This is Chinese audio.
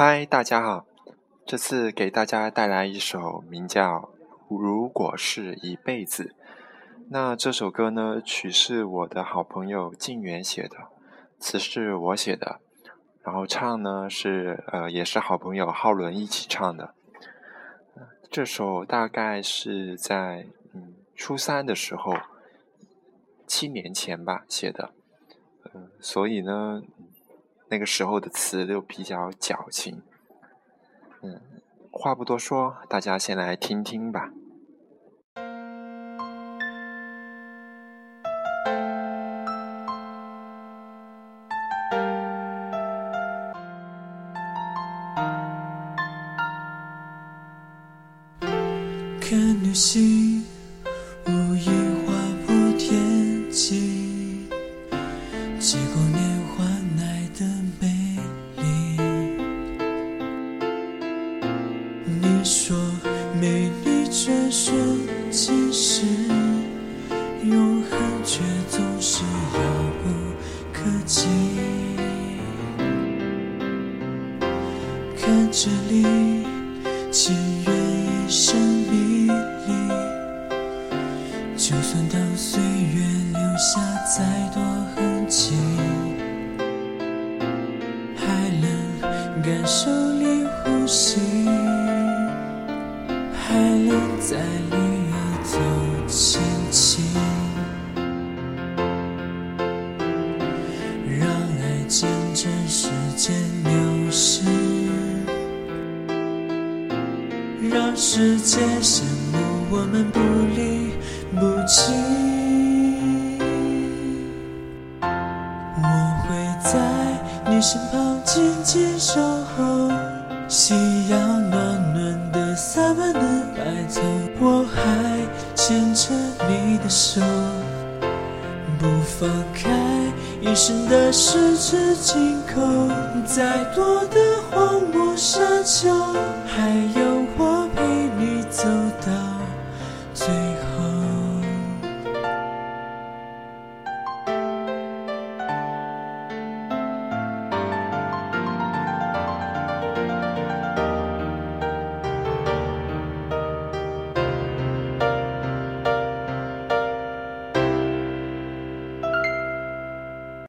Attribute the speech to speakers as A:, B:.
A: 嗨，大家好！这次给大家带来一首名叫《如果是一辈子》。那这首歌呢，曲是我的好朋友静远写的，词是我写的，然后唱呢是呃也是好朋友浩伦一起唱的。这首大概是在嗯初三的时候，七年前吧写的，嗯，所以呢。那个时候的词都比较矫情，嗯，话不多说，大家先来听听吧。
B: 看流星，无意划破天际，结果年说美丽转瞬即逝，永恒却总是遥不可及。看这里，情愿一生迷离，就算当岁月留下再多痕迹，还能感受你呼吸。还能在里头轻轻，让爱见证时间流逝，让世界羡慕我们不离不弃。我会在你身旁静静守候，牵着你的手，不放开。一生的十指紧扣，再多的荒漠沙丘，还有。